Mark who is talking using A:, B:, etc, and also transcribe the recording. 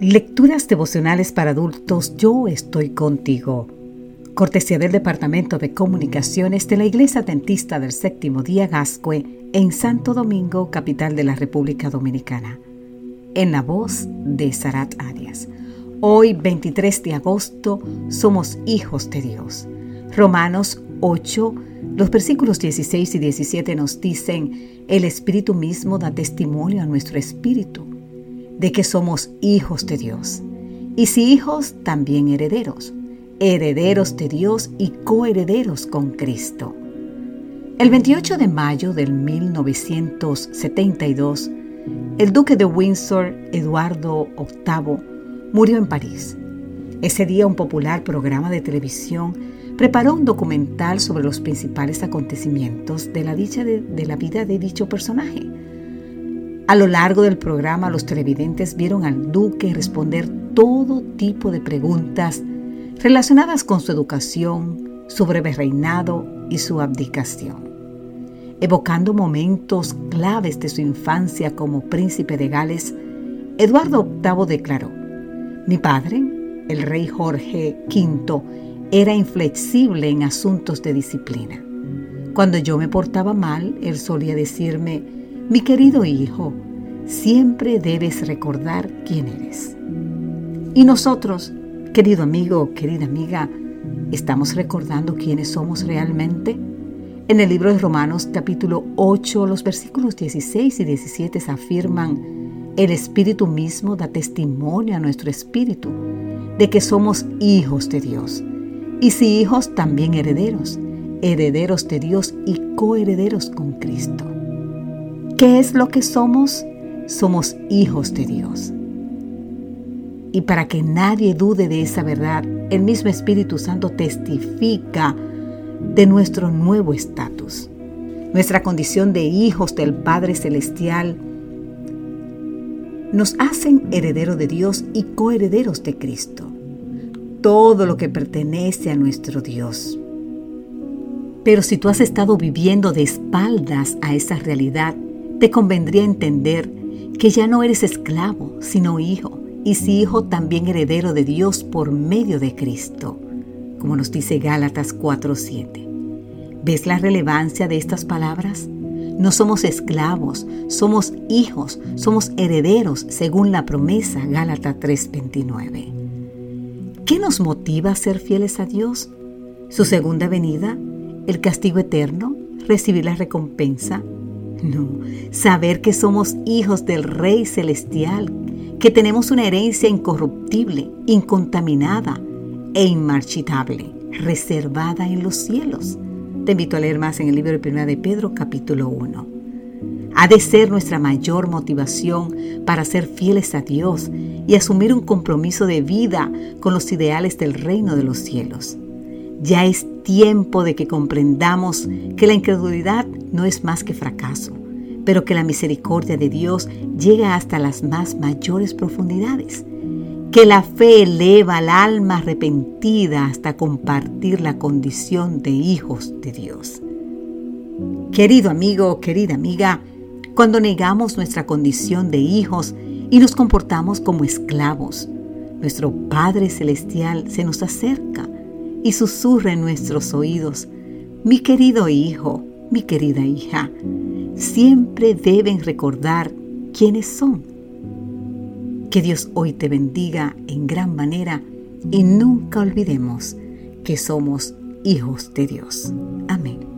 A: Lecturas devocionales para adultos Yo estoy contigo. Cortesía del Departamento de Comunicaciones de la Iglesia Dentista del Séptimo Día Gascue en Santo Domingo, capital de la República Dominicana. En la voz de Sarat Arias. Hoy, 23 de agosto, somos hijos de Dios. Romanos 8, los versículos 16 y 17 nos dicen, el Espíritu mismo da testimonio a nuestro espíritu de que somos hijos de Dios. Y si hijos, también herederos, herederos de Dios y coherederos con Cristo. El 28 de mayo del 1972, el duque de Windsor, Eduardo VIII, murió en París. Ese día un popular programa de televisión preparó un documental sobre los principales acontecimientos de la, dicha de, de la vida de dicho personaje a lo largo del programa, los televidentes vieron al duque responder todo tipo de preguntas relacionadas con su educación, su breve reinado y su abdicación. Evocando momentos claves de su infancia como príncipe de Gales, Eduardo VIII declaró, mi padre, el rey Jorge V, era inflexible en asuntos de disciplina. Cuando yo me portaba mal, él solía decirme, mi querido hijo, siempre debes recordar quién eres. Y nosotros, querido amigo, querida amiga, ¿estamos recordando quiénes somos realmente? En el libro de Romanos capítulo 8, los versículos 16 y 17 afirman, el Espíritu mismo da testimonio a nuestro espíritu de que somos hijos de Dios. Y si hijos, también herederos, herederos de Dios y coherederos con Cristo. ¿Qué es lo que somos? Somos hijos de Dios. Y para que nadie dude de esa verdad, el mismo Espíritu Santo testifica de nuestro nuevo estatus. Nuestra condición de hijos del Padre Celestial nos hacen herederos de Dios y coherederos de Cristo. Todo lo que pertenece a nuestro Dios. Pero si tú has estado viviendo de espaldas a esa realidad, te convendría entender que ya no eres esclavo, sino hijo, y si hijo también heredero de Dios por medio de Cristo, como nos dice Gálatas 4:7. ¿Ves la relevancia de estas palabras? No somos esclavos, somos hijos, somos herederos según la promesa Gálatas 3:29. ¿Qué nos motiva a ser fieles a Dios? ¿Su segunda venida? ¿El castigo eterno? ¿Recibir la recompensa? No, saber que somos hijos del Rey Celestial, que tenemos una herencia incorruptible, incontaminada e inmarchitable, reservada en los cielos. Te invito a leer más en el libro de Primera de Pedro capítulo 1. Ha de ser nuestra mayor motivación para ser fieles a Dios y asumir un compromiso de vida con los ideales del reino de los cielos. Ya es tiempo de que comprendamos que la incredulidad no es más que fracaso, pero que la misericordia de Dios llega hasta las más mayores profundidades, que la fe eleva al alma arrepentida hasta compartir la condición de hijos de Dios. Querido amigo, querida amiga, cuando negamos nuestra condición de hijos y nos comportamos como esclavos, nuestro Padre Celestial se nos acerca y susurra en nuestros oídos, mi querido hijo, mi querida hija, siempre deben recordar quiénes son. Que Dios hoy te bendiga en gran manera y nunca olvidemos que somos hijos de Dios. Amén.